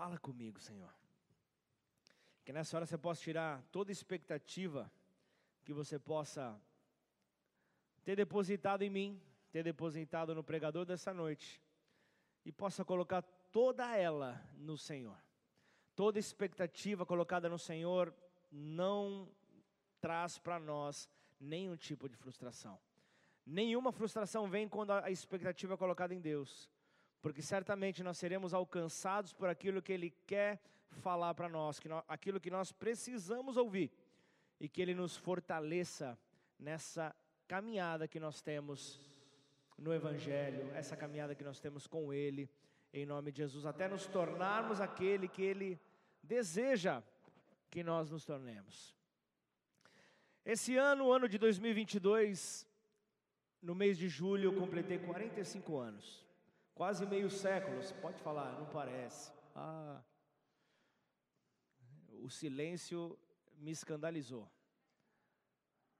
Fala comigo, Senhor. Que nessa hora você possa tirar toda expectativa que você possa ter depositado em mim, ter depositado no pregador dessa noite, e possa colocar toda ela no Senhor. Toda expectativa colocada no Senhor não traz para nós nenhum tipo de frustração. Nenhuma frustração vem quando a expectativa é colocada em Deus, porque certamente nós seremos alcançados por aquilo que Ele quer falar para nós, que nós, aquilo que nós precisamos ouvir, e que Ele nos fortaleça nessa caminhada que nós temos no Evangelho, essa caminhada que nós temos com Ele, em nome de Jesus, até nos tornarmos aquele que Ele deseja que nós nos tornemos. Esse ano, o ano de 2022, no mês de julho, eu completei 45 anos. Quase meio século, pode falar, não parece. Ah, o silêncio me escandalizou.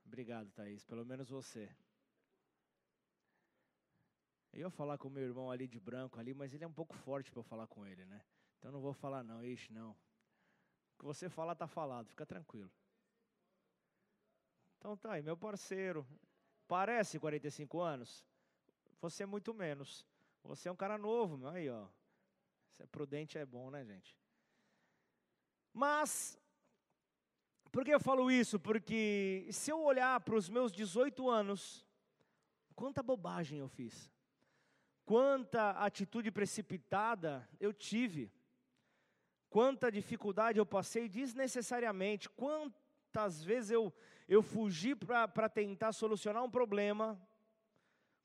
Obrigado, Thaís, pelo menos você. Eu ia falar com meu irmão ali de branco ali, mas ele é um pouco forte para eu falar com ele, né? Então não vou falar não, ixi, não. O que você falar tá falado, fica tranquilo. Então tá aí, meu parceiro. Parece 45 anos? Você é muito menos. Você é um cara novo, aí ó. Ser prudente é bom, né, gente? Mas, por que eu falo isso? Porque se eu olhar para os meus 18 anos, quanta bobagem eu fiz quanta atitude precipitada eu tive, quanta dificuldade eu passei desnecessariamente, quantas vezes eu, eu fugi para tentar solucionar um problema,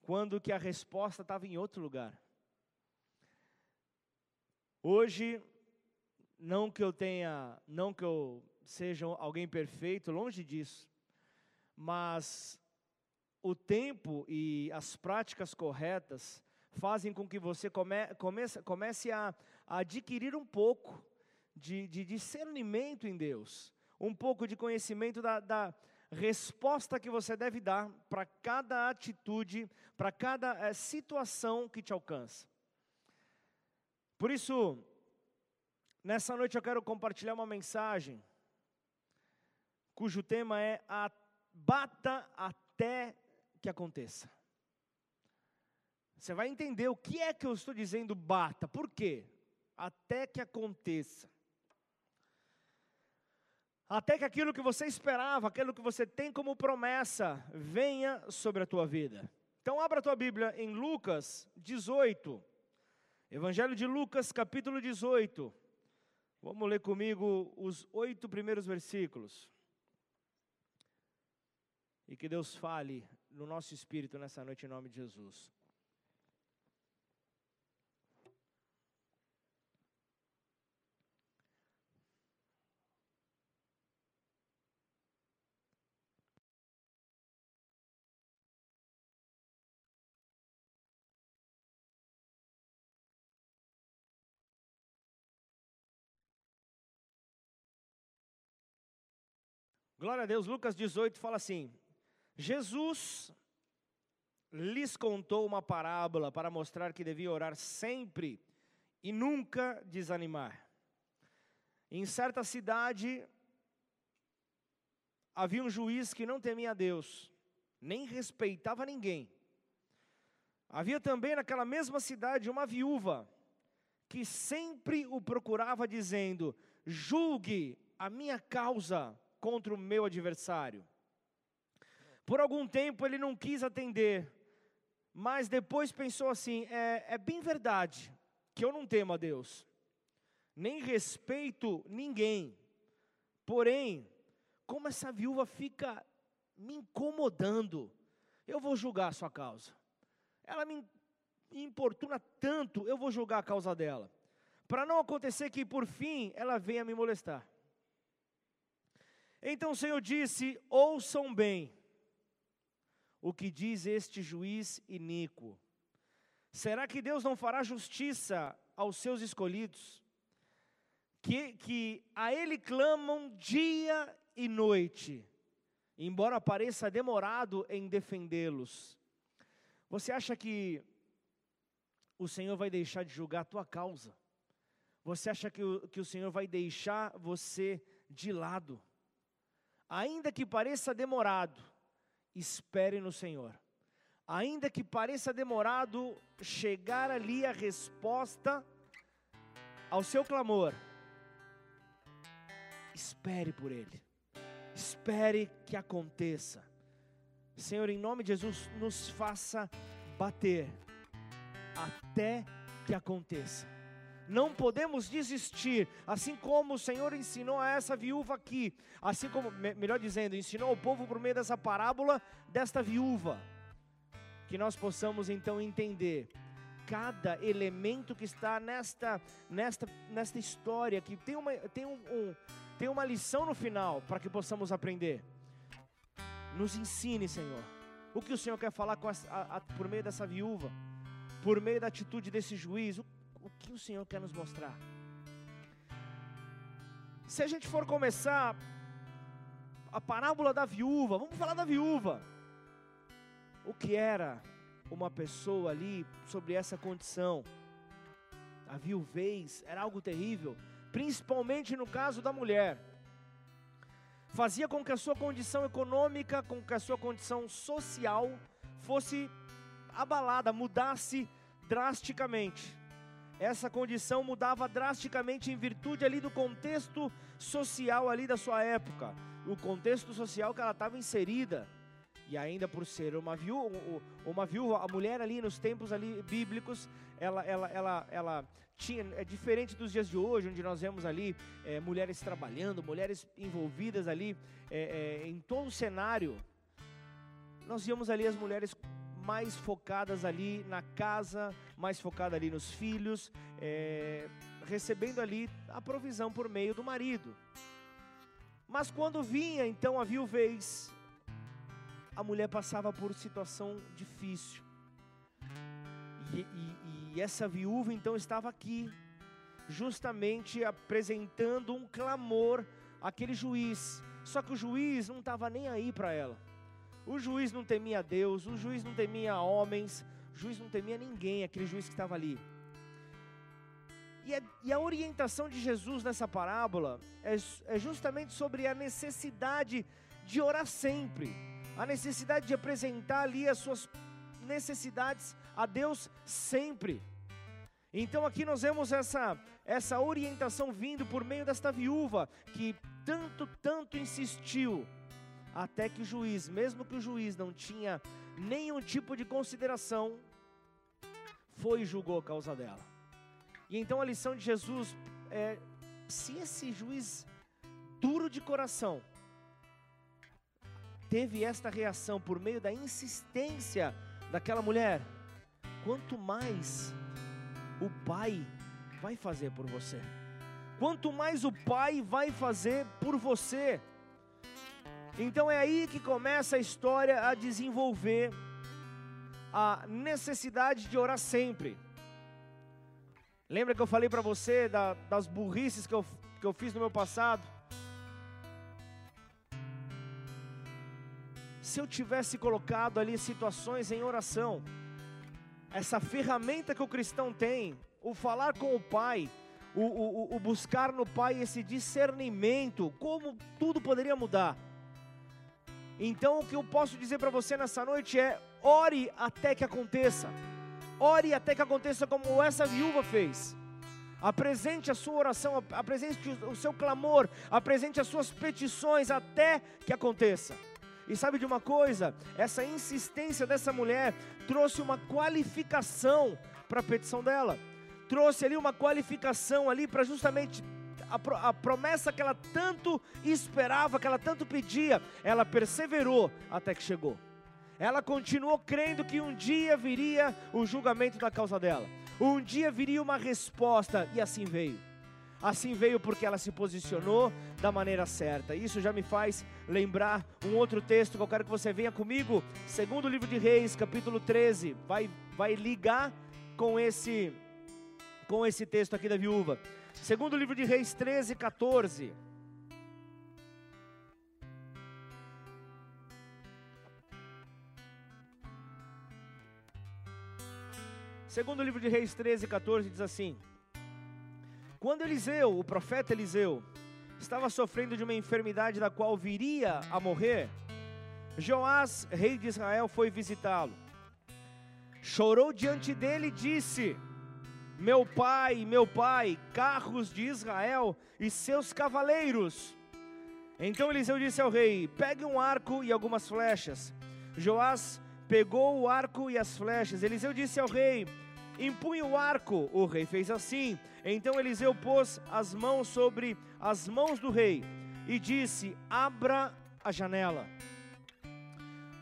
quando que a resposta estava em outro lugar. Hoje, não que eu tenha, não que eu seja alguém perfeito, longe disso, mas o tempo e as práticas corretas fazem com que você come, comece, comece a, a, adquirir um pouco de, de, discernimento em Deus, um pouco de conhecimento da, da resposta que você deve dar para cada atitude, para cada é, situação que te alcança. Por isso, nessa noite eu quero compartilhar uma mensagem cujo tema é a bata até que aconteça. Você vai entender o que é que eu estou dizendo bata. Por quê? Até que aconteça. Até que aquilo que você esperava, aquilo que você tem como promessa, venha sobre a tua vida. Então abra a tua Bíblia em Lucas 18. Evangelho de Lucas, capítulo 18. Vamos ler comigo os oito primeiros versículos. E que Deus fale no nosso espírito nessa noite em nome de Jesus. Glória a Deus, Lucas 18 fala assim: Jesus lhes contou uma parábola para mostrar que devia orar sempre e nunca desanimar. Em certa cidade havia um juiz que não temia a Deus, nem respeitava ninguém. Havia também naquela mesma cidade uma viúva que sempre o procurava, dizendo: Julgue a minha causa contra o meu adversário. Por algum tempo ele não quis atender, mas depois pensou assim: é, é bem verdade que eu não temo a Deus, nem respeito ninguém, porém, como essa viúva fica me incomodando, eu vou julgar a sua causa. Ela me importuna tanto, eu vou julgar a causa dela. Para não acontecer que por fim ela venha me molestar. Então o Senhor disse: Ouçam bem o que diz este juiz iníquo. Será que Deus não fará justiça aos seus escolhidos, que, que a Ele clamam dia e noite, embora pareça demorado em defendê-los? Você acha que o Senhor vai deixar de julgar a tua causa? Você acha que o, que o Senhor vai deixar você de lado? Ainda que pareça demorado, espere no Senhor. Ainda que pareça demorado chegar ali a resposta ao seu clamor, espere por Ele, espere que aconteça. Senhor, em nome de Jesus, nos faça bater até que aconteça. Não podemos desistir, assim como o Senhor ensinou a essa viúva aqui, assim como, melhor dizendo, ensinou ao povo por meio dessa parábola desta viúva. Que nós possamos então entender cada elemento que está nesta, nesta, nesta história, que tem uma, tem, um, um tem uma lição no final para que possamos aprender. Nos ensine, Senhor, o que o Senhor quer falar a, a, por meio dessa viúva, por meio da atitude desse juiz, o, que o Senhor quer nos mostrar. Se a gente for começar a parábola da viúva, vamos falar da viúva. O que era uma pessoa ali sobre essa condição? A viuvez era algo terrível principalmente no caso da mulher, fazia com que a sua condição econômica, com que a sua condição social fosse abalada, mudasse drasticamente. Essa condição mudava drasticamente em virtude ali do contexto social ali da sua época, o contexto social que ela estava inserida. E ainda por ser uma viúva, uma viúva, a mulher ali nos tempos ali bíblicos, ela, ela, ela, ela tinha, é diferente dos dias de hoje, onde nós vemos ali é, mulheres trabalhando, mulheres envolvidas ali é, é, em todo o cenário. Nós víamos ali as mulheres mais focadas ali na casa, mais focadas ali nos filhos, é, recebendo ali a provisão por meio do marido. Mas quando vinha então a viuvez, a mulher passava por situação difícil. E, e, e essa viúva então estava aqui, justamente apresentando um clamor àquele juiz. Só que o juiz não estava nem aí para ela. O juiz não temia Deus, o juiz não temia homens, juiz não temia ninguém, aquele juiz que estava ali. E a, e a, orientação de Jesus nessa parábola é, é justamente sobre a necessidade de orar sempre, a necessidade de apresentar ali as suas necessidades a Deus sempre. Então aqui nós vemos essa, essa orientação vindo por meio desta viúva que tanto, tanto insistiu, até que o juiz, mesmo que o juiz não tinha nenhum tipo de consideração, foi e julgou a causa dela. E então a lição de Jesus é: se esse juiz duro de coração teve esta reação por meio da insistência daquela mulher, quanto mais o Pai vai fazer por você. Quanto mais o Pai vai fazer por você. Então é aí que começa a história a desenvolver a necessidade de orar sempre. Lembra que eu falei para você da, das burrices que eu, que eu fiz no meu passado? Se eu tivesse colocado ali situações em oração, essa ferramenta que o cristão tem, o falar com o Pai, o, o, o buscar no Pai esse discernimento, como tudo poderia mudar. Então, o que eu posso dizer para você nessa noite é: ore até que aconteça, ore até que aconteça, como essa viúva fez. Apresente a sua oração, apresente o seu clamor, apresente as suas petições até que aconteça. E sabe de uma coisa? Essa insistência dessa mulher trouxe uma qualificação para a petição dela. Trouxe ali uma qualificação ali para justamente a, a, promessa que ela tanto esperava, que ela tanto pedia, ela perseverou até que chegou. Ela continuou crendo que um dia viria o julgamento da causa dela. Um dia viria uma resposta e assim veio. Assim veio porque ela se posicionou da maneira certa. Isso já me faz lembrar um outro texto que eu quero que você venha comigo. Segundo livro de Reis, capítulo 13. Vai, vai ligar com esse, com esse texto aqui da viúva. Segundo livro de Reis 13, 14. Segundo livro de Reis 13, 14 diz assim: Quando Eliseu, o profeta Eliseu, estava sofrendo de uma enfermidade da qual viria a morrer, Joás, rei de Israel, foi visitá-lo. Chorou diante dele e disse: Meu pai, meu pai, carros de Israel e seus cavaleiros. Então Eliseu disse ao rei: Pegue um arco e algumas flechas. Joás pegou o arco e as flechas. Eliseu disse ao rei: Empunhe o arco. O rei fez assim. Então Eliseu pôs as mãos sobre as mãos do rei e disse: Abra a janela.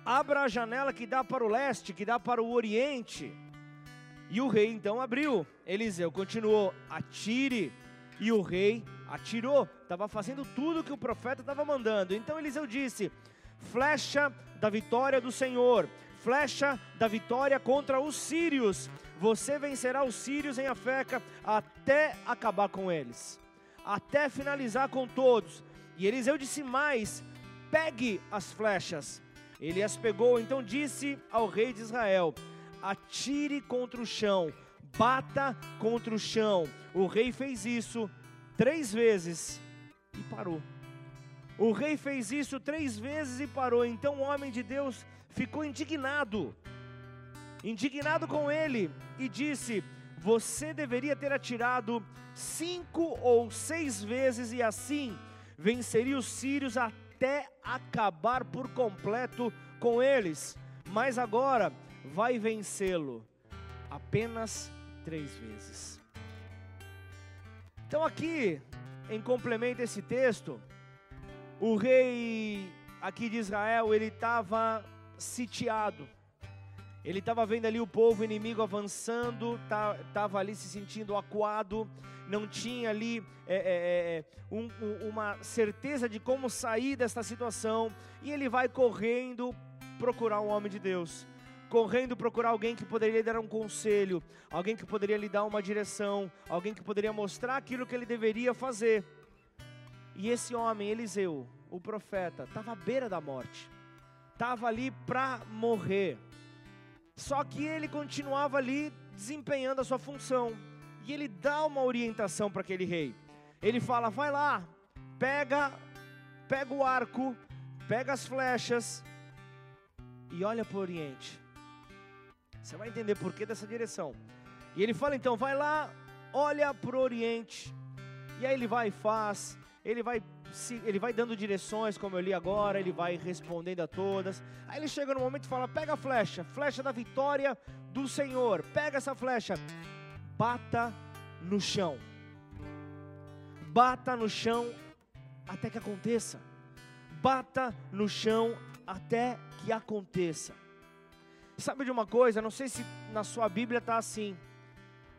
Abra a janela que dá para o leste, que dá para o oriente. E o rei então abriu. Eliseu continuou: Atire. E o rei atirou. Estava fazendo tudo que o profeta estava mandando. Então Eliseu disse: Flecha da vitória do Senhor flecha da vitória contra os sírios. Você vencerá os sírios em Afeca até acabar com eles, até finalizar com todos. E Eliseu disse mais: pegue as flechas. Ele as pegou, então disse ao rei de Israel: atire contra o chão, bata contra o chão. O rei fez isso três vezes e parou. O rei fez isso três vezes e parou. Então o homem de Deus ficou indignado, indignado com ele, e disse: Você deveria ter atirado cinco ou seis vezes, e assim venceria os sírios até acabar por completo com eles. Mas agora vai vencê-lo apenas três vezes. Então, aqui, em complemento a esse texto, o rei aqui de Israel, ele estava sitiado. Ele estava vendo ali o povo inimigo avançando, estava ali se sentindo acuado, não tinha ali é, é, é, é um, uma certeza de como sair desta situação, e ele vai correndo procurar um homem de Deus, correndo procurar alguém que poderia lhe dar um conselho, alguém que poderia lhe dar uma direção, alguém que poderia mostrar aquilo que ele deveria fazer. E esse homem, Eliseu, o profeta, estava à beira da morte estava ali para morrer. Só que ele continuava ali desempenhando a sua função. E ele dá uma orientação para aquele rei. Ele fala: "Vai lá, pega pega o arco, pega as flechas e olha para o oriente. Você vai entender por que dessa direção. E ele fala então: vai lá, olha para o oriente. E aí ele vai e faz, ele vai se, ele vai dando direções, como eu li agora, ele vai respondendo a todas. Aí ele chega no momento e fala: pega a flecha, flecha da vitória do Senhor, pega essa flecha, bata no chão, bata no chão até que aconteça, bata no chão até que aconteça. Sabe de uma coisa? Não sei se na sua Bíblia está assim,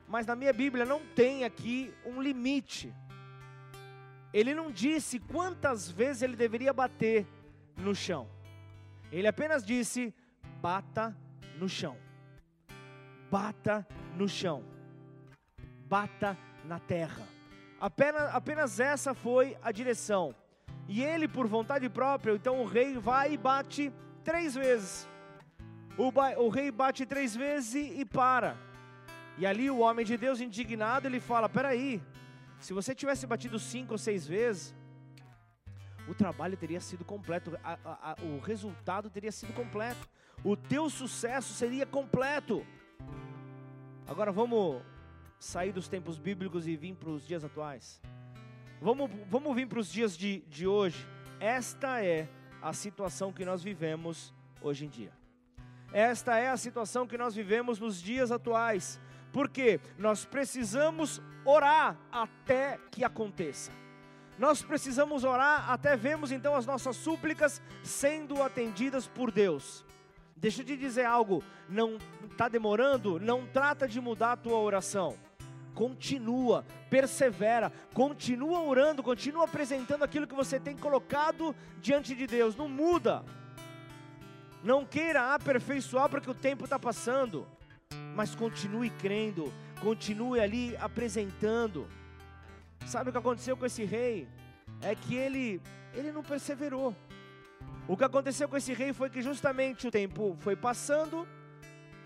mas na minha Bíblia não tem aqui um limite ele não disse quantas vezes ele deveria bater no chão. Ele apenas disse: bata no chão. Bata no chão. Bata na terra. Apenas, apenas essa foi a direção. E ele, por vontade própria, então o rei vai e bate três vezes. O, o rei bate três vezes e, para. E ali o homem de Deus, indignado, ele fala: peraí, se você tivesse batido cinco ou seis vezes, o trabalho teria sido completo, a, a, a, o resultado teria sido completo, o teu sucesso seria completo. Agora vamos sair dos tempos bíblicos e vir para os dias atuais. Vamos, vamos vir para os dias de, de hoje. Esta é a situação que nós vivemos hoje em dia. Esta é a situação que nós vivemos nos dias atuais porque nós precisamos orar até que aconteça. Nós precisamos orar até vemos então as nossas súplicas sendo atendidas por Deus. Deixa eu te dizer algo, não está demorando, não trata de mudar a tua oração. Continua, persevera, continua orando, continua apresentando aquilo que você tem colocado diante de Deus. Não muda. Não queira aperfeiçoar porque o tempo está passando mas continue crendo, continue ali apresentando. Sabe o que aconteceu com esse rei? É que ele, ele não perseverou. O que aconteceu com esse rei foi que justamente o tempo foi passando,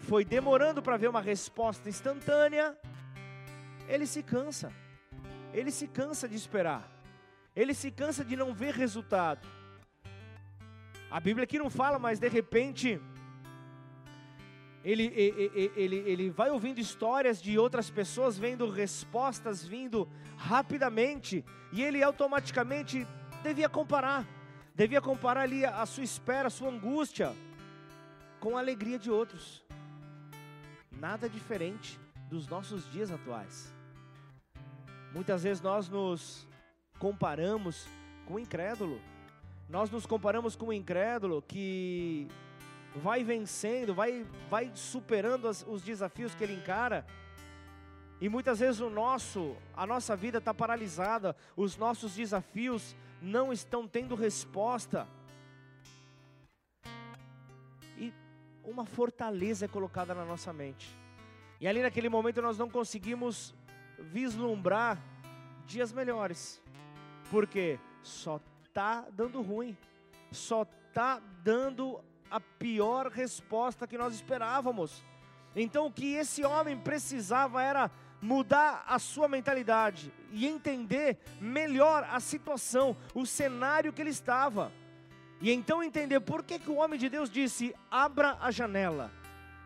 foi demorando para ver uma resposta instantânea, ele se cansa. ele se cansa de esperar, ele se cansa de não ver resultado. A Bíblia aqui não fala, mas de repente ele, ele, ele, ele vai ouvindo histórias de outras pessoas, vendo respostas vindo rapidamente, e ele automaticamente devia comparar, devia comparar ali a sua espera, a sua angústia, com a alegria de outros. Nada diferente dos nossos dias atuais. Muitas vezes nós nos comparamos com o incrédulo. Nós nos comparamos com o incrédulo que vai vencendo, vai, vai superando as, os desafios que ele encara. E muitas vezes o nosso, a nossa vida está paralisada, os nossos desafios não estão tendo resposta. E uma fortaleza é colocada na nossa mente. E ali naquele momento nós não conseguimos vislumbrar dias melhores. Porque só tá dando ruim. Só tá dando a pior resposta que nós esperávamos. Então o que esse homem precisava era mudar a sua mentalidade e entender melhor a situação, o cenário que ele estava. E então entender por que, que o homem de Deus disse: abra a janela.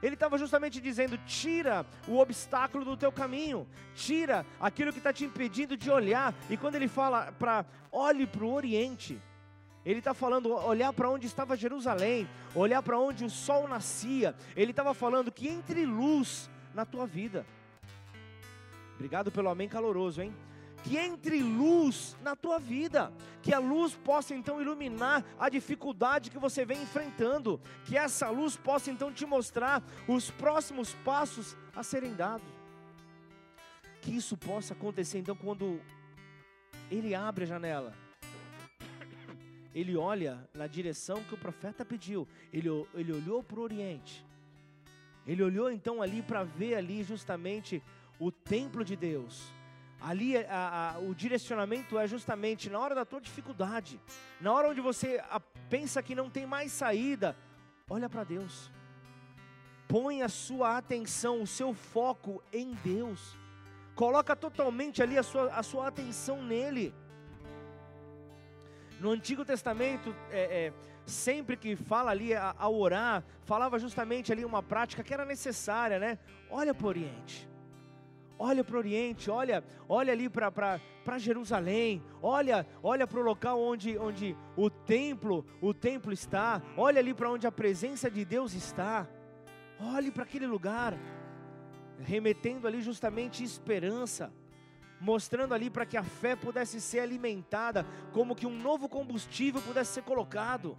Ele estava justamente dizendo: tira o obstáculo do teu caminho, tira aquilo que está te impedindo de olhar. E quando ele fala para olhe para o Oriente, ele está falando olhar para onde estava Jerusalém, olhar para onde o sol nascia. Ele estava falando que entre luz na tua vida. Obrigado pelo amém caloroso, hein? Que entre luz na tua vida, que a luz possa então iluminar a dificuldade que você vem enfrentando, que essa luz possa então te mostrar os próximos passos a serem dados. Que isso possa acontecer então quando ele abre a janela ele olha na direção que o profeta pediu. Ele, ele olhou para o Oriente. Ele olhou então ali para ver ali justamente o templo de Deus. Ali a, a, o direcionamento é justamente na hora da tua dificuldade, na hora onde você a, pensa que não tem mais saída, olha para Deus. Põe a sua atenção, o seu foco em Deus. Coloca totalmente ali a sua, a sua atenção nele. No Antigo Testamento, é, é, sempre que fala ali a, a, orar, falava justamente ali uma prática que era necessária, né? Olha para o Oriente, olha para o Oriente, olha, olha ali para Jerusalém, olha, olha para o local onde, onde o templo, o templo está, olha ali para onde a presença de Deus está, olhe para aquele lugar, remetendo ali justamente esperança mostrando ali para que a fé pudesse ser alimentada, como que um novo combustível pudesse ser colocado.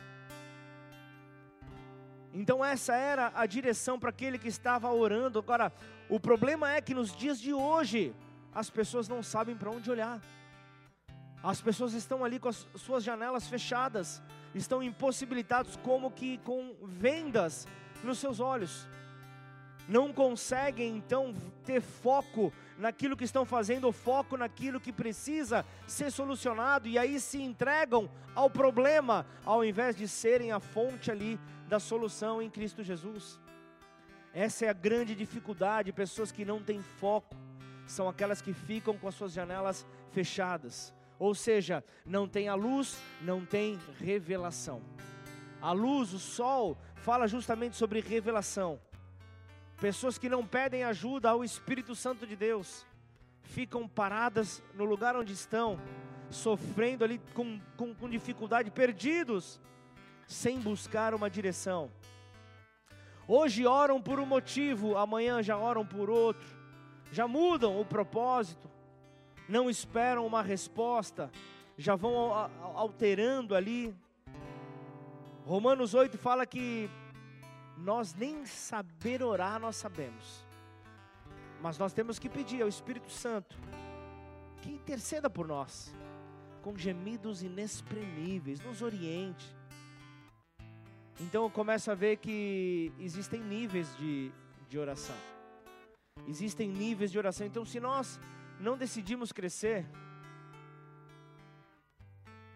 Então essa era a direção para aquele que estava orando. Agora, o problema é que nos dias de hoje as pessoas não sabem para onde olhar. As pessoas estão ali com as suas janelas fechadas, estão impossibilitados como que com vendas nos seus olhos. Não conseguem então ter foco naquilo que estão fazendo, foco naquilo que precisa ser solucionado, e aí se entregam ao problema, ao invés de serem a fonte ali da solução em Cristo Jesus. Essa é a grande dificuldade, pessoas que não têm foco, são aquelas que ficam com as suas janelas fechadas, ou seja, não tem a luz, não tem revelação. A luz, o sol, fala justamente sobre revelação. Pessoas que não pedem ajuda ao Espírito Santo de Deus, ficam paradas no lugar onde estão, sofrendo ali com, com, com dificuldade, perdidos, sem buscar uma direção. Hoje oram por um motivo, amanhã já oram por outro, já mudam o propósito, não esperam uma resposta, já vão alterando ali. Romanos 8 fala que nós nem saber orar nós sabemos. Mas nós temos que pedir ao Espírito Santo que interceda por nós, com gemidos inexprimíveis, nos oriente. Então eu começo a ver que existem níveis de, de oração. Existem níveis de oração. Então, se nós não decidimos crescer,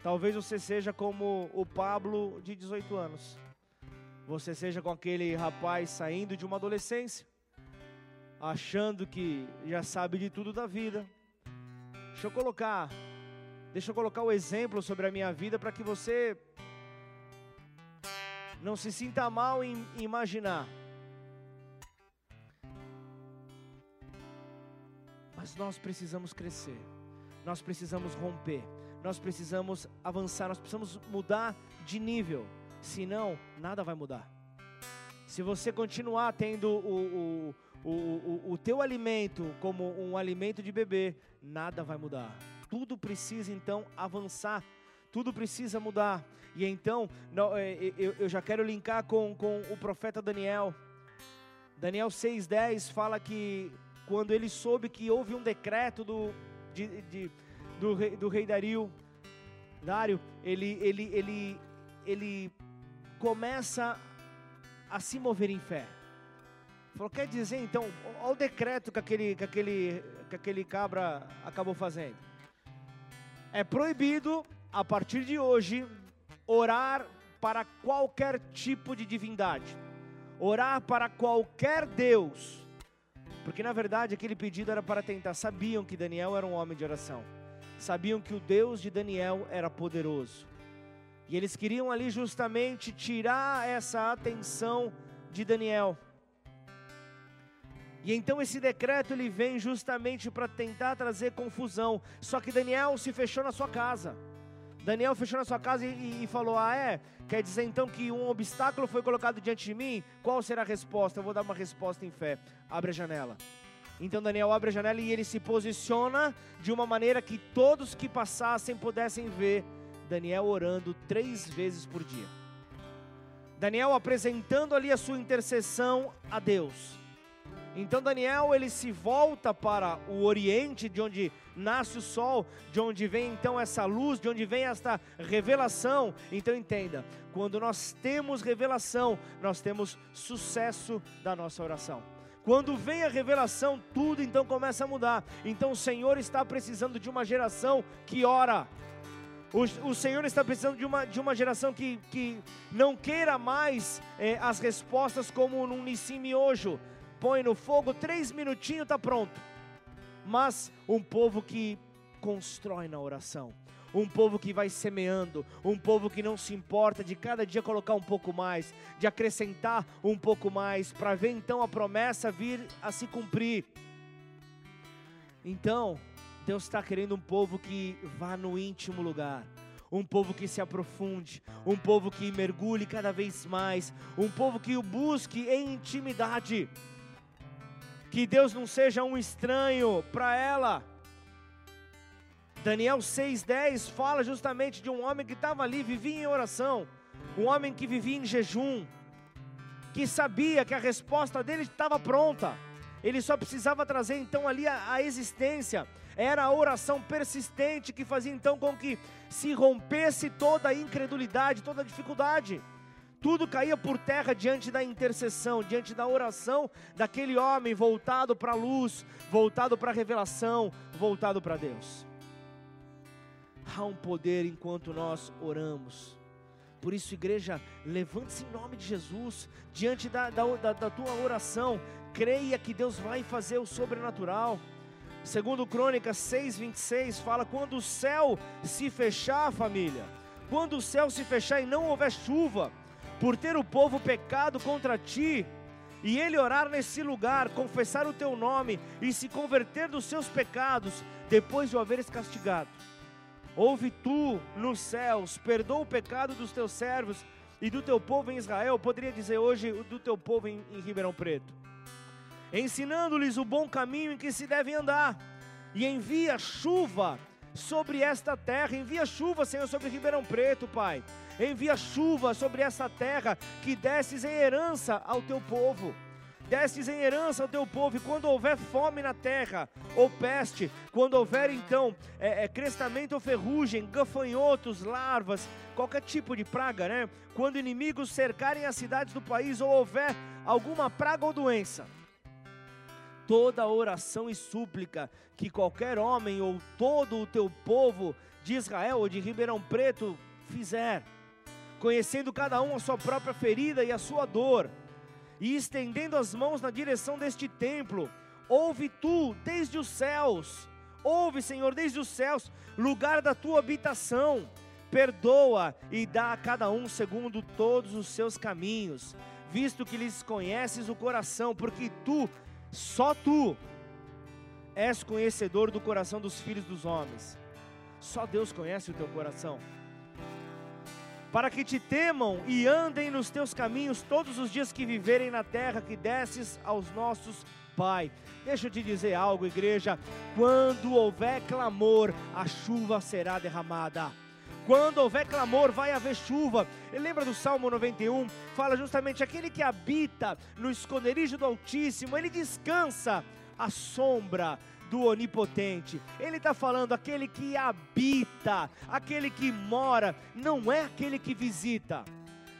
talvez você seja como o Pablo de 18 anos você seja com aquele rapaz saindo de uma adolescência, achando que já sabe de tudo da vida, Deixa eu colocar, deixa eu colocar o exemplo sobre a minha vida para que você não se sinta mal em imaginar. Mas nós precisamos crescer, nós precisamos romper, nós precisamos avançar, nós precisamos mudar de nível, senão nada vai mudar. Se você continuar tendo o, o, o, o, teu alimento como um alimento de bebê, nada vai mudar. Tudo precisa então avançar, tudo precisa mudar. E então, é, eu já quero linkar com, com o profeta Daniel. Daniel 6,10 fala que quando ele soube que houve um decreto do, de, de, do, rei, do rei Dario, Dário, ele, ele, ele, ele começa a se mover em fé. Falou, quer dizer então, olha o decreto que aquele, que aquele, que aquele cabra acabou fazendo. É proibido, a partir de hoje, orar para qualquer tipo de divindade, orar para qualquer Deus porque na verdade aquele pedido era para tentar. Sabiam que Daniel era um homem de oração. Sabiam que o Deus de Daniel era poderoso. E eles queriam ali justamente tirar essa atenção de Daniel. E então esse decreto ele vem justamente para tentar trazer confusão. Só que Daniel se fechou na sua casa. Daniel fechou na sua casa e, e, falou: Ah, é? Quer dizer então que um obstáculo foi colocado diante de mim? Qual será a resposta? Eu vou dar uma resposta em fé. Abre a janela. Então Daniel abre a janela e ele se posiciona de uma maneira que todos que passassem pudessem ver Daniel orando três vezes por dia. Daniel apresentando ali a sua intercessão a Deus. Então Daniel ele se volta para o oriente, de onde nasce o sol, de onde vem então essa luz, de onde vem esta revelação. Então entenda, quando nós temos revelação, nós temos sucesso da nossa oração. Quando vem a revelação, tudo então começa a mudar. Então o Senhor está precisando de uma geração que ora. O, o Senhor está precisando de uma, de uma geração que, que não queira mais eh, as respostas como num Nissim Miojo. Põe no fogo, três minutinhos, está pronto mas um povo que constrói na oração. Um povo que vai semeando, um povo que não se importa de cada dia colocar um pouco mais, de acrescentar um pouco mais, para ver então a promessa vir a se cumprir. Então, Deus está querendo um povo que vá no íntimo lugar, um povo que se aprofunde, um povo que mergulhe cada vez mais, um povo que o busque em intimidade que Deus não seja um estranho para ela. Daniel 6,10 fala justamente de um homem que estava ali, vivia em oração, um homem que vivia em jejum, que sabia que a resposta dele estava pronta, ele só precisava trazer então ali a, a existência, era a oração persistente que fazia então com que se rompesse toda a incredulidade, toda a dificuldade. Tudo caía por terra diante da intercessão, diante da oração daquele homem voltado para a luz, voltado para a revelação, voltado para Deus. Há um poder enquanto nós oramos. Por isso, igreja, levante-se em nome de Jesus, diante da, da, da, da tua oração, creia que Deus vai fazer o sobrenatural. Segundo Crônicas 6:26 fala quando o céu se fechar, família, quando o céu se fechar e não houver chuva, por ter o povo pecado contra ti, e ele orar nesse lugar, confessar o teu nome e se converter dos seus pecados, depois de o haveres castigado. Ouve tu nos céus, perdoa o pecado dos teus servos e do teu povo em Israel, poderia dizer hoje do teu povo em, em Ribeirão Preto, ensinando-lhes o bom caminho em que se devem andar, e envia chuva sobre esta terra, envia chuva, Senhor, sobre Ribeirão Preto, Pai envia chuva sobre essa terra que desses em herança ao teu povo. Destes em herança ao teu povo, e quando houver fome na terra, ou peste, quando houver então é, é, crestamento ou ferrugem, gafanhotos, larvas, qualquer tipo de praga, né? Quando inimigos cercarem as cidades do país, ou houver alguma praga ou doença, toda oração e súplica que qualquer homem ou todo o teu povo de Israel ou de Ribeirão Preto fizer, conhecendo cada um a sua própria ferida e a sua dor, e estendendo as mãos na direção deste templo, ouve tu desde os céus, Ouve, Senhor, desde os céus, lugar da tua habitação. Perdoa e dá a cada um segundo todos os seus caminhos, visto que lhes conheces o coração, porque tu, só tu, és conhecedor do coração dos filhos dos homens. Só Deus conhece o teu coração para que te temam e andem nos teus caminhos todos os dias que viverem na terra que desces aos nossos Pai. Deixa eu te dizer algo, igreja: quando houver clamor, a chuva será derramada. Quando houver clamor, vai haver chuva. E lembra do Salmo 91? Fala justamente: aquele que habita no esconderijo do Altíssimo, ele descansa à sombra do Onipotente. Ele está falando aquele que habita, aquele que mora, não é aquele que visita.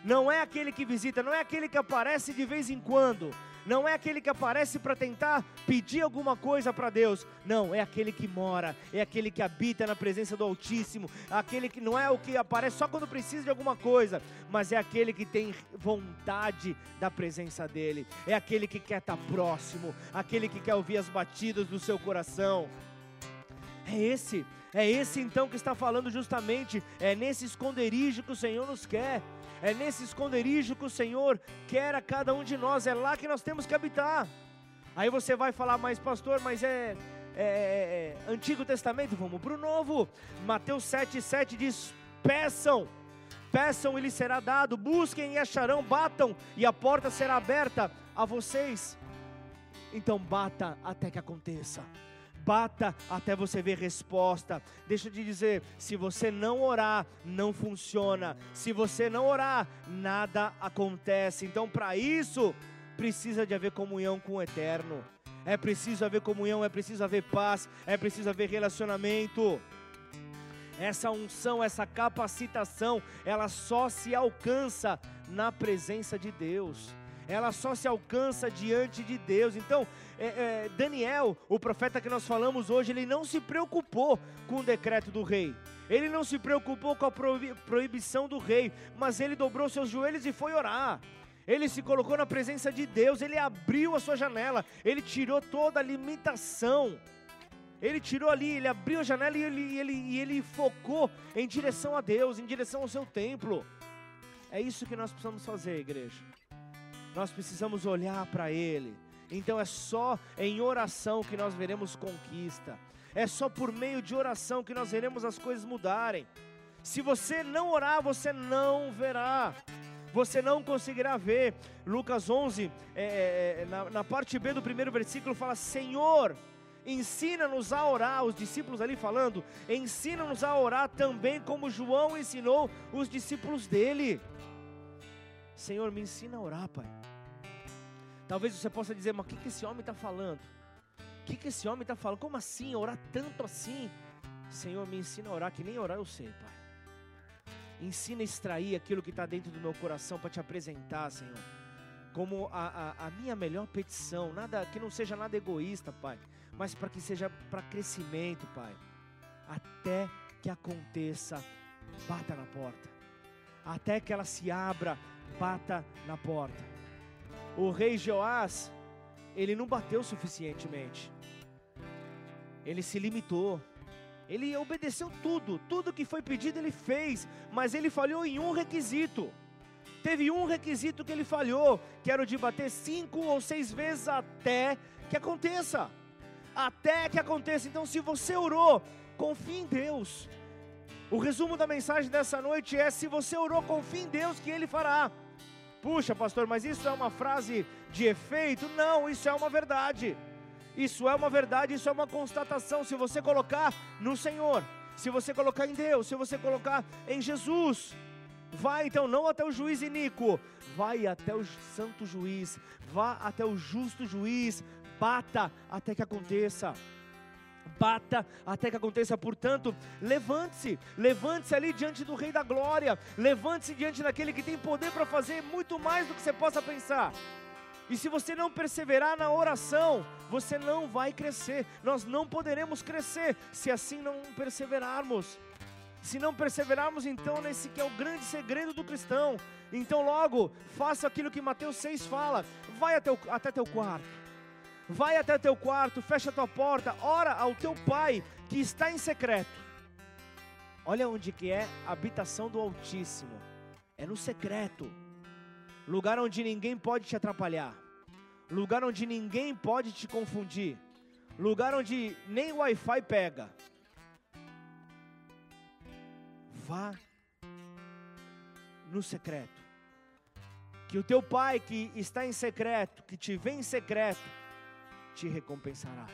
Não é aquele que visita, não é aquele que aparece de vez em quando, não é aquele que aparece para tentar pedir alguma coisa para Deus, não, é aquele que mora, é aquele que habita na presença do Altíssimo, aquele que não é o que aparece só quando precisa de alguma coisa, mas é aquele que tem vontade da presença dEle, é aquele que quer estar próximo, aquele que quer ouvir as batidas do seu coração. É esse, é esse então que está falando justamente, é nesse esconderijo que o Senhor nos quer. É nesse esconderijo que o Senhor quer a cada um de nós, é lá que nós temos que habitar. Aí você vai falar, mas pastor, mas é, é, é, é Antigo Testamento? Vamos para o Novo. Mateus 7,7 diz: peçam, peçam e lhes será dado, busquem e acharão, batam e a porta será aberta a vocês. Então bata até que aconteça bata até você ver resposta. Deixa eu te dizer, se você não orar, não funciona. Se você não orar, nada acontece. Então, para isso, precisa de haver comunhão com o eterno. É preciso haver comunhão, é preciso haver paz, é preciso haver relacionamento. Essa unção, essa capacitação, ela só se alcança na presença de Deus ela só se alcança diante de Deus. Então, é, é, Daniel, o profeta que nós falamos hoje, ele não se preocupou com o decreto do rei. Ele não se preocupou com a proibição do rei, mas ele dobrou seus joelhos e foi orar. Ele se colocou na presença de Deus, ele abriu a sua janela, ele tirou toda a limitação. Ele tirou ali, ele abriu a janela e ele, ele, e ele focou em direção a Deus, em direção ao seu templo. É isso que nós precisamos fazer, igreja nós precisamos olhar para Ele. Então é só em oração que nós veremos conquista. É só por meio de oração que nós veremos as coisas mudarem. Se você não orar, você não verá. Você não conseguirá ver. Lucas 11, é, é, é, na, na parte B do primeiro versículo, fala: Senhor, ensina-nos a orar. Os discípulos ali falando, ensina-nos a orar também como João ensinou os discípulos dele. Senhor, me ensina a orar, Pai. Talvez você possa dizer, mas o que, que esse homem está falando? O que, que esse homem está falando? Como assim? Orar tanto assim? Senhor, me ensina a orar, que nem orar eu sei, Pai. Ensina a extrair aquilo que está dentro do meu coração para te apresentar, Senhor. Como a, a, a, minha melhor petição, nada que não seja nada egoísta, Pai, mas para que seja para crescimento, Pai. Até que aconteça, bata na porta. Até que ela se abra, bata na porta. O rei Joás, ele não bateu suficientemente. Ele se limitou. Ele obedeceu tudo, tudo que foi pedido ele fez, mas ele falhou em um requisito. Teve um requisito que ele falhou, que era o de bater cinco ou seis vezes até que aconteça. Até que aconteça. Então, se você orou, confie em Deus. O resumo da mensagem dessa noite é: se você orou, confie em Deus que Ele fará. Puxa, pastor, mas isso é uma frase de efeito? Não, isso é uma verdade. Isso é uma verdade, isso é uma constatação. Se você colocar no Senhor, se você colocar em Deus, se você colocar em Jesus, vai então não até o juiz iníquo, vai até o santo juiz, vá até o justo juiz, bata até que aconteça bata até que aconteça. Portanto, levante-se, levante-se ali diante do Rei da Glória, levante-se diante daquele que tem poder para fazer muito mais do que você possa pensar. E se você não perseverar na oração, você não vai crescer. Nós não poderemos crescer se assim não perseverarmos. Se não perseverarmos, então, nesse que é o grande segredo do cristão. Então, logo, faça aquilo que Mateus 6 fala: vai até, o, até teu quarto Vai até teu quarto, fecha tua porta, ora ao teu pai que está em secreto. Olha onde que é a habitação do Altíssimo. É no secreto. Lugar onde ninguém pode te atrapalhar. Lugar onde ninguém pode te confundir. Lugar onde nem Wi-Fi pega. Vá no secreto. Que o teu pai que está em secreto, que te vê em secreto, te recompensará.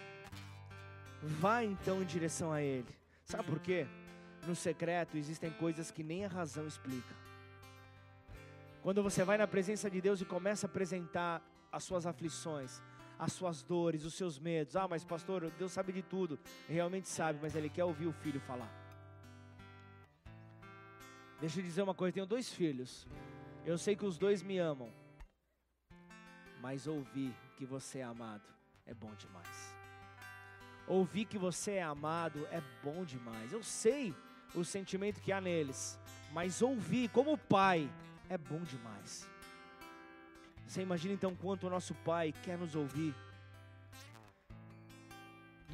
Vá então em direção a Ele. Sabe por quê? No secreto existem coisas que nem a razão explica. Quando você vai na presença de Deus e começa a apresentar as suas aflições, as suas dores, os seus medos. Ah, mas pastor, Deus sabe de tudo. Realmente sabe, mas Ele quer ouvir o filho falar. Deixa eu dizer uma coisa: tenho dois filhos. Eu sei que os dois me amam. Mas ouvir que você é amado é bom demais. Ouvir que você é amado é bom demais. Eu sei o sentimento que há neles, mas ouvir como pai é bom demais. Você imagina então quanto o nosso pai quer nos ouvir.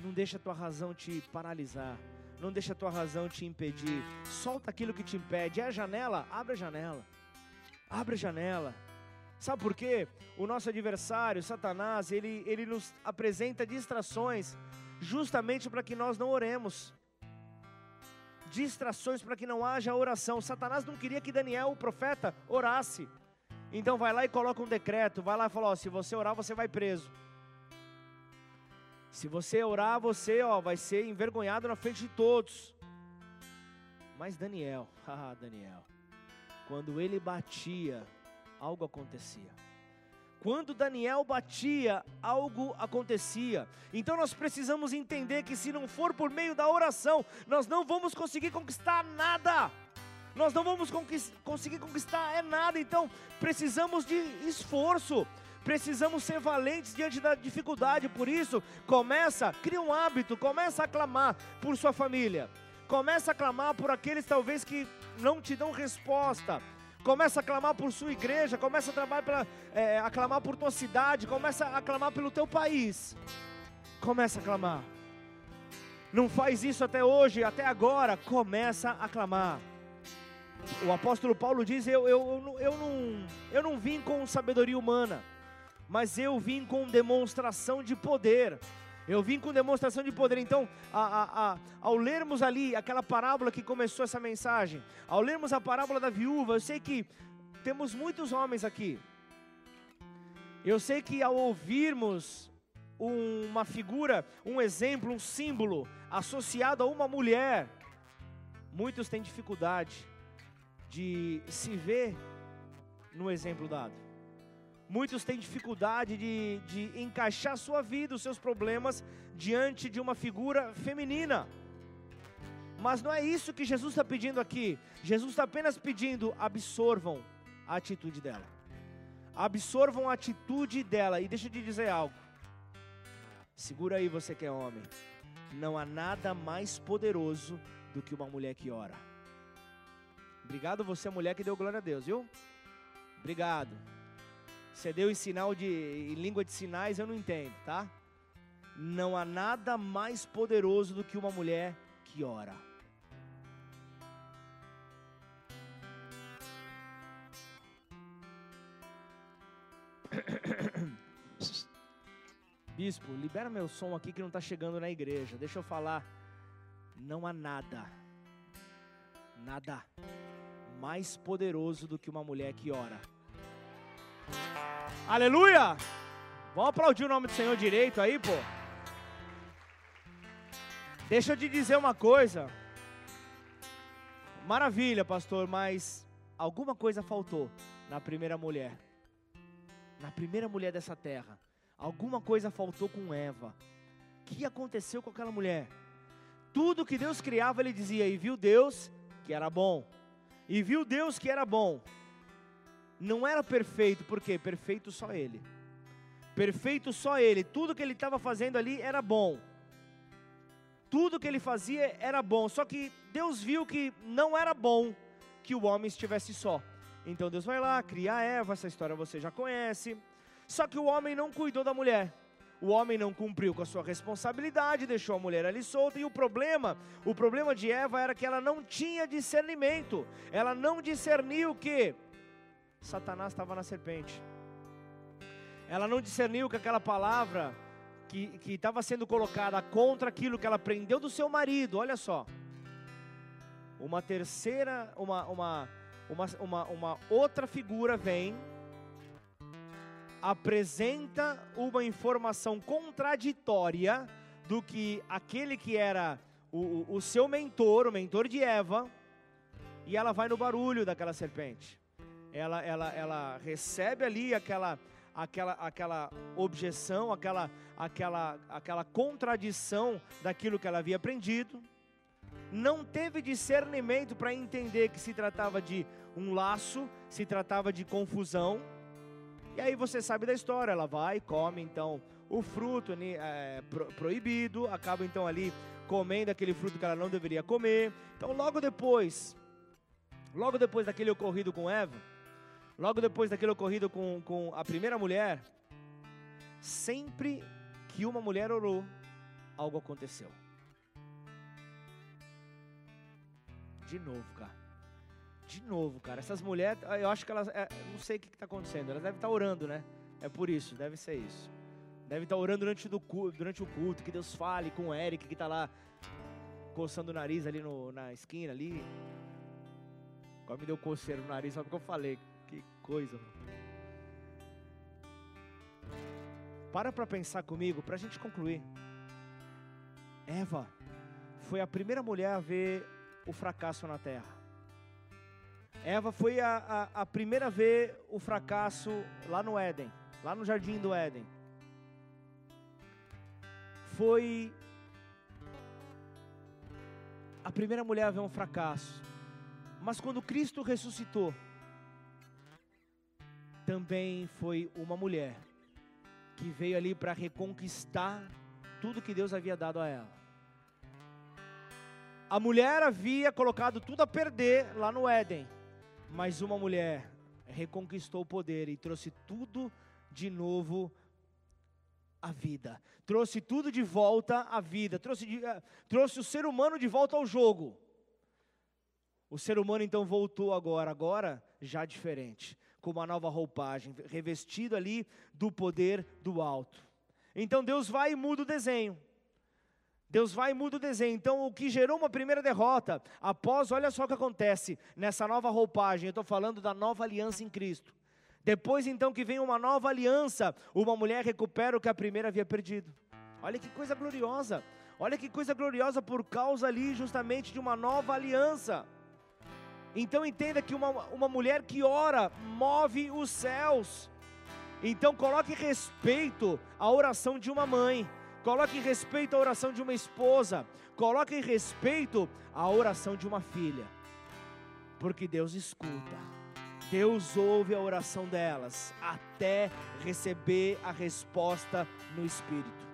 Não deixa a tua razão te paralisar. Não deixa a tua razão te impedir. Solta aquilo que te impede. É a janela? Abre a janela. Abre a janela. Sabe por quê? O nosso adversário, Satanás, ele, ele nos apresenta distrações justamente para que nós não oremos. Distrações para que não haja oração. Satanás não queria que Daniel, o profeta, orasse. Então vai lá e coloca um decreto, vai lá e fala, ó, se você orar, você vai preso. Se você orar, você, ó, vai ser envergonhado na frente de todos. Mas Daniel, ah, Daniel, quando ele batia, algo acontecia. Quando Daniel batia, algo acontecia. Então nós precisamos entender que se não for por meio da oração, nós não vamos conseguir conquistar nada. Nós não vamos conseguir conquistar é nada. Então precisamos de esforço. Precisamos ser valentes diante da dificuldade. Por isso, começa, cria um hábito, começa a clamar por sua família. Começa a clamar por aqueles talvez que não te dão resposta Começa a clamar por sua igreja, começa a, trabalhar pela, é, a clamar por tua cidade, começa a clamar pelo teu país. Começa a clamar. Não faz isso até hoje, até agora, começa a clamar. O apóstolo Paulo diz: eu, eu, eu, não, eu não vim com sabedoria humana, mas eu vim com demonstração de poder. Eu vim com demonstração de poder. Então, a, a, a, ao lermos ali aquela parábola que começou essa mensagem, ao lermos a parábola da viúva, eu sei que temos muitos homens aqui. Eu sei que ao ouvirmos uma figura, um exemplo, um símbolo associado a uma mulher, muitos têm dificuldade de se ver no exemplo dado. Muitos têm dificuldade de, de encaixar sua vida, os seus problemas, diante de uma figura feminina. Mas não é isso que Jesus está pedindo aqui. Jesus está apenas pedindo: absorvam a atitude dela. Absorvam a atitude dela. E deixa eu te dizer algo. Segura aí você que é homem. Não há nada mais poderoso do que uma mulher que ora. Obrigado você, mulher que deu glória a Deus, viu? Obrigado. Você deu em sinal de em língua de sinais, eu não entendo, tá? Não há nada mais poderoso do que uma mulher que ora. Bispo, libera meu som aqui que não está chegando na igreja. Deixa eu falar. Não há nada, nada mais poderoso do que uma mulher que ora. Aleluia! Vamos aplaudir o nome do Senhor direito aí, pô. Deixa eu te dizer uma coisa. Maravilha, pastor, mas alguma coisa faltou na primeira mulher. Na primeira mulher dessa terra. Alguma coisa faltou com Eva. O que aconteceu com aquela mulher? Tudo que Deus criava, ele dizia, e viu Deus que era bom. E viu Deus que era bom não era perfeito, porque perfeito só ele. Perfeito só ele. Tudo que ele estava fazendo ali era bom. Tudo que ele fazia era bom. Só que Deus viu que não era bom que o homem estivesse só. Então Deus vai lá, cria Eva, essa história você já conhece. Só que o homem não cuidou da mulher. o homem não cumpriu com a sua responsabilidade, deixou a mulher ali solta, e o problema, o problema de Eva era que ela não tinha discernimento, ela não discerniu que Satanás estava na serpente. Ela não discerniu que aquela palavra que estava sendo colocada contra aquilo que ela aprendeu do seu marido, olha só. Uma terceira, uma, uma, uma, uma, uma outra figura vem apresenta uma informação contraditória do que aquele que era o, o seu mentor, o mentor de Eva, e ela vai no barulho daquela serpente. Ela, ela, ela recebe ali aquela, aquela, aquela objeção, aquela, aquela, aquela contradição daquilo que ela havia aprendido. Não teve discernimento para entender que se tratava de um laço, se tratava de confusão e aí você sabe da história, ela vai e come então o fruto é, proibido, acaba então ali comendo aquele fruto que ela não deveria comer. Então logo depois, logo depois daquele ocorrido com Eva, logo depois daquele ocorrido com, com a primeira mulher, sempre que uma mulher orou, algo aconteceu. De novo, cara. De novo, cara. Essas mulheres, eu acho que elas. É, não sei o que está acontecendo. Elas devem estar tá orando, né? É por isso, deve ser isso. Deve estar tá orando durante, do, durante o culto, que Deus fale com o Eric, que está lá coçando o nariz ali no, na esquina ali. Agora me deu coceiro no nariz, só porque eu falei. Que coisa, mano. Para para pensar comigo, para a gente concluir. Eva foi a primeira mulher a ver o fracasso na terra. Eva foi a, a, a primeira a ver o fracasso lá no Éden, lá no jardim do Éden. Foi a primeira mulher a ver um fracasso. Mas quando Cristo ressuscitou, também foi uma mulher que veio ali para reconquistar tudo que Deus havia dado a ela. A mulher havia colocado tudo a perder lá no Éden mas uma mulher reconquistou o poder e trouxe tudo de novo à vida. Trouxe tudo de volta à vida. Trouxe, de, uh, trouxe o ser humano de volta ao jogo. O ser humano então voltou agora, agora já diferente, com uma nova roupagem, revestido ali do poder do alto. Então Deus vai e muda o desenho. Deus vai e muda o desenho. Então, o que gerou uma primeira derrota, após, olha só o que acontece nessa nova roupagem. Eu estou falando da nova aliança em Cristo. Depois, então, que vem uma nova aliança, uma mulher recupera o que a primeira havia perdido. Olha que coisa gloriosa. Olha que coisa gloriosa por causa ali, justamente, de uma nova aliança. Então, entenda que uma, uma mulher que ora move os céus. Então, coloque respeito à oração de uma mãe Coloque respeito a oração de uma esposa. Coloque respeito a oração de uma filha. Porque Deus escuta. Deus ouve a oração delas até receber a resposta no Espírito.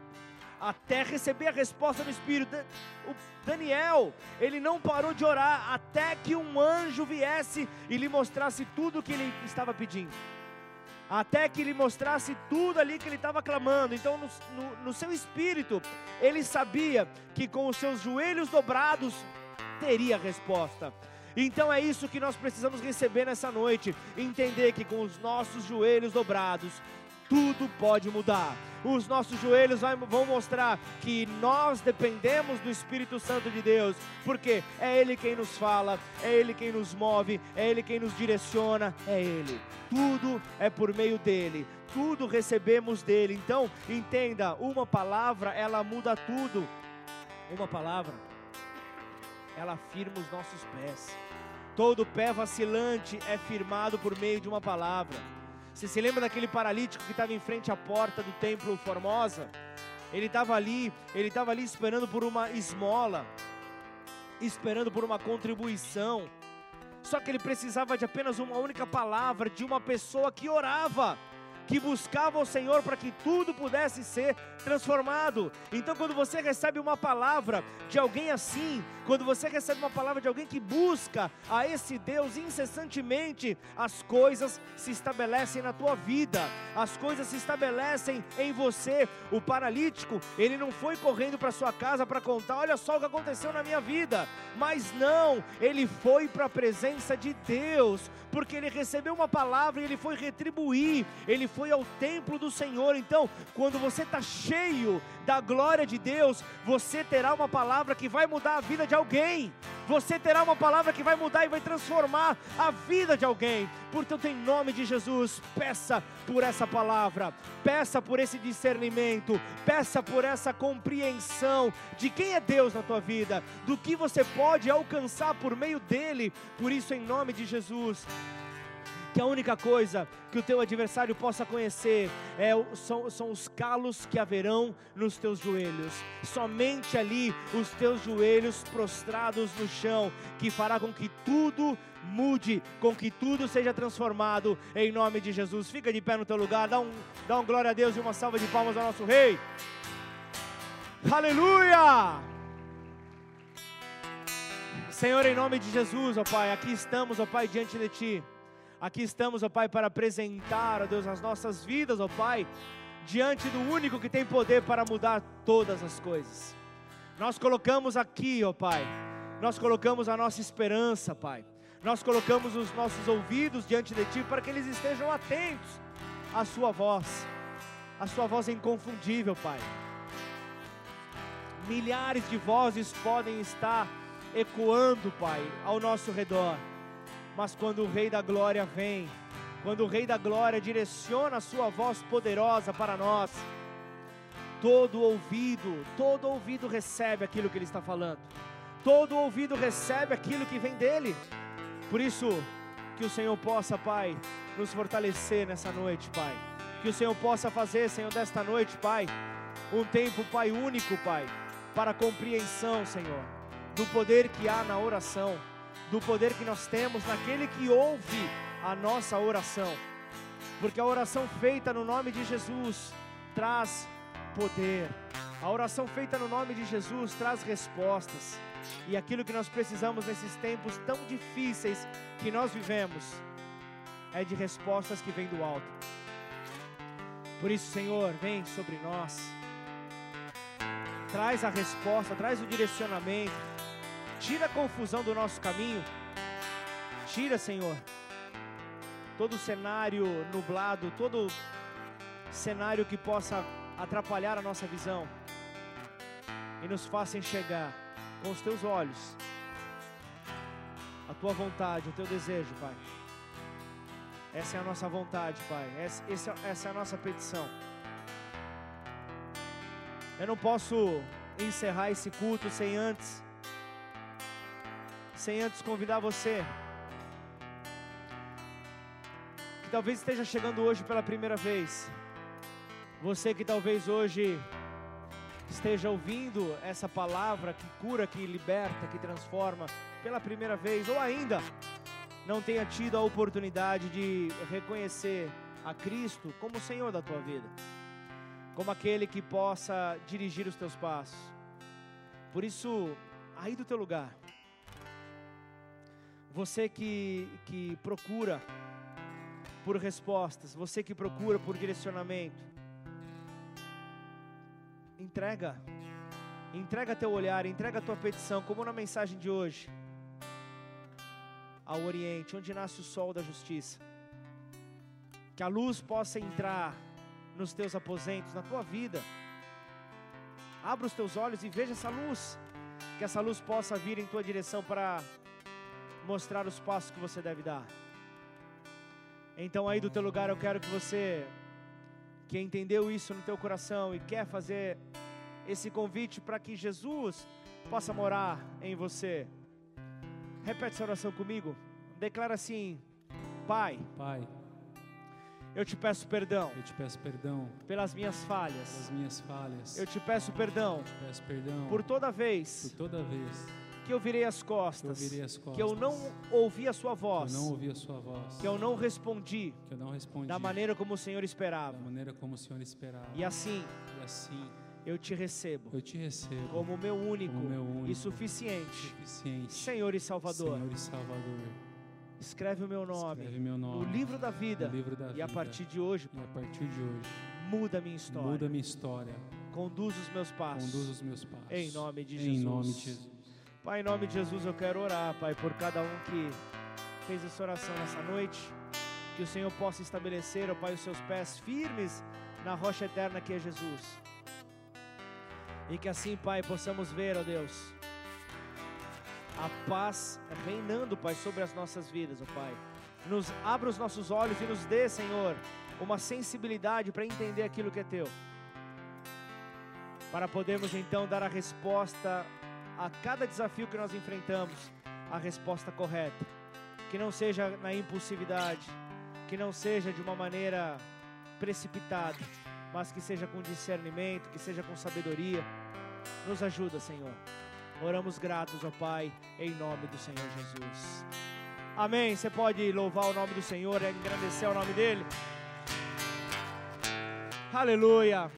Até receber a resposta no Espírito. O Daniel, ele não parou de orar até que um anjo viesse e lhe mostrasse tudo o que ele estava pedindo até que ele mostrasse tudo ali que ele estava clamando. Então, no, no, no, seu espírito, ele sabia que com os seus joelhos dobrados teria resposta. Então é isso que nós precisamos receber nessa noite, entender que com os nossos joelhos dobrados tudo pode mudar. Os nossos joelhos vão mostrar que nós dependemos do Espírito Santo de Deus, porque é Ele quem nos fala, é Ele quem nos move, é Ele quem nos direciona, é Ele. Tudo é por meio dEle, tudo recebemos dEle. Então, entenda: uma palavra, ela muda tudo. Uma palavra, ela firma os nossos pés. Todo pé vacilante é firmado por meio de uma palavra. Você se lembra daquele paralítico que estava em frente à porta do templo Formosa? Ele estava ali, ele estava ali esperando por uma esmola, esperando por uma contribuição. Só que ele precisava de apenas uma única palavra de uma pessoa que orava, que buscava o Senhor para que tudo pudesse ser transformado. Então, quando você recebe uma palavra de alguém assim, quando você recebe uma palavra de alguém que busca a esse Deus incessantemente, as coisas se estabelecem na tua vida, as coisas se estabelecem em você. O paralítico, ele não foi correndo para sua casa para contar: olha só o que aconteceu na minha vida, mas não, ele foi para a presença de Deus, porque ele recebeu uma palavra e ele foi retribuir, ele foi ao templo do Senhor. Então, quando você está cheio da glória de Deus, você terá uma palavra que vai mudar a vida de alguém. Você terá uma palavra que vai mudar e vai transformar a vida de alguém. Portanto, em nome de Jesus, peça por essa palavra, peça por esse discernimento, peça por essa compreensão de quem é Deus na tua vida, do que você pode alcançar por meio dele. Por isso, em nome de Jesus, que a única coisa que o teu adversário possa conhecer é, são, são os calos que haverão nos teus joelhos. Somente ali os teus joelhos prostrados no chão, que fará com que tudo mude, com que tudo seja transformado em nome de Jesus. Fica de pé no teu lugar, dá um, dá um glória a Deus e uma salva de palmas ao nosso Rei. Aleluia! Senhor, em nome de Jesus, ó Pai, aqui estamos, ó Pai, diante de Ti. Aqui estamos, ó Pai, para apresentar, ó Deus, as nossas vidas, ó Pai, diante do único que tem poder para mudar todas as coisas. Nós colocamos aqui, ó Pai, nós colocamos a nossa esperança, Pai. Nós colocamos os nossos ouvidos diante de Ti para que eles estejam atentos à Sua voz. A Sua voz é inconfundível, Pai. Milhares de vozes podem estar ecoando, Pai, ao nosso redor mas quando o Rei da Glória vem, quando o Rei da Glória direciona a sua voz poderosa para nós, todo ouvido, todo ouvido recebe aquilo que ele está falando, todo ouvido recebe aquilo que vem dele. Por isso, que o Senhor possa, Pai, nos fortalecer nessa noite, Pai. Que o Senhor possa fazer, Senhor, desta noite, Pai, um tempo, Pai, único, Pai, para compreensão, Senhor, do poder que há na oração do poder que nós temos naquele que ouve a nossa oração. Porque a oração feita no nome de Jesus traz poder. A oração feita no nome de Jesus traz respostas. E aquilo que nós precisamos nesses tempos tão difíceis que nós vivemos é de respostas que vêm do alto. Por isso, Senhor, vem sobre nós. Traz a resposta, traz o direcionamento Tira a confusão do nosso caminho. Tira, Senhor, todo cenário nublado, todo cenário que possa atrapalhar a nossa visão. E nos faça enxergar com os teus olhos a tua vontade, o teu desejo, Pai. Essa é a nossa vontade, Pai. Essa, essa é a nossa petição. Eu não posso encerrar esse culto sem antes sem antes convidar você, que talvez esteja chegando hoje pela primeira vez, você que talvez hoje esteja ouvindo essa palavra que cura, que liberta, que transforma pela primeira vez, ou ainda não tenha tido a oportunidade de reconhecer a Cristo como o Senhor da tua vida, como aquele que possa dirigir os teus passos. Por isso, aí do teu lugar, você que, que procura por respostas, você que procura por direcionamento, entrega, entrega teu olhar, entrega tua petição, como na mensagem de hoje, ao Oriente, onde nasce o sol da justiça. Que a luz possa entrar nos teus aposentos, na tua vida. Abra os teus olhos e veja essa luz. Que essa luz possa vir em tua direção para mostrar os passos que você deve dar. Então aí do teu lugar eu quero que você que entendeu isso no teu coração e quer fazer esse convite para que Jesus possa morar em você. Repete essa oração comigo. Declara assim: Pai, Pai, eu te peço perdão. Eu te peço perdão pelas minhas falhas. pelas minhas falhas. Eu te peço perdão te peço perdão por toda vez por toda vez que eu virei as que eu costas, as costas. que eu não ouvi a sua que eu voz, não ouvi a sua voz. que eu não respondi que eu não respondi da maneira como o Senhor esperava. da maneira como o Senhor esperava. E assim E assim eu te recebo eu te recebo como meu único como meu único e suficiente suficiente Senhor e Salvador. Senhor e Salvador. Escreve o meu nome Escreve meu nome no livro da vida. livro da E a vida. partir de hoje, E a partir de hoje, muda a minha história. muda minha história. Conduz os meus passos. Conduz os meus passos. Em nome de Em Jesus. nome de Jesus. Pai, em nome de Jesus, eu quero orar, Pai, por cada um que fez essa oração nessa noite. Que o Senhor possa estabelecer, ó Pai, os seus pés firmes na rocha eterna que é Jesus. E que assim, Pai, possamos ver, ó Deus, a paz reinando, Pai, sobre as nossas vidas, ó Pai. Nos abra os nossos olhos e nos dê, Senhor, uma sensibilidade para entender aquilo que é teu. Para podermos então dar a resposta a cada desafio que nós enfrentamos, a resposta correta. Que não seja na impulsividade, que não seja de uma maneira precipitada, mas que seja com discernimento, que seja com sabedoria. Nos ajuda, Senhor. Oramos gratos, ó Pai, em nome do Senhor Jesus. Amém. Você pode louvar o nome do Senhor e engrandecer o nome dele. Aleluia.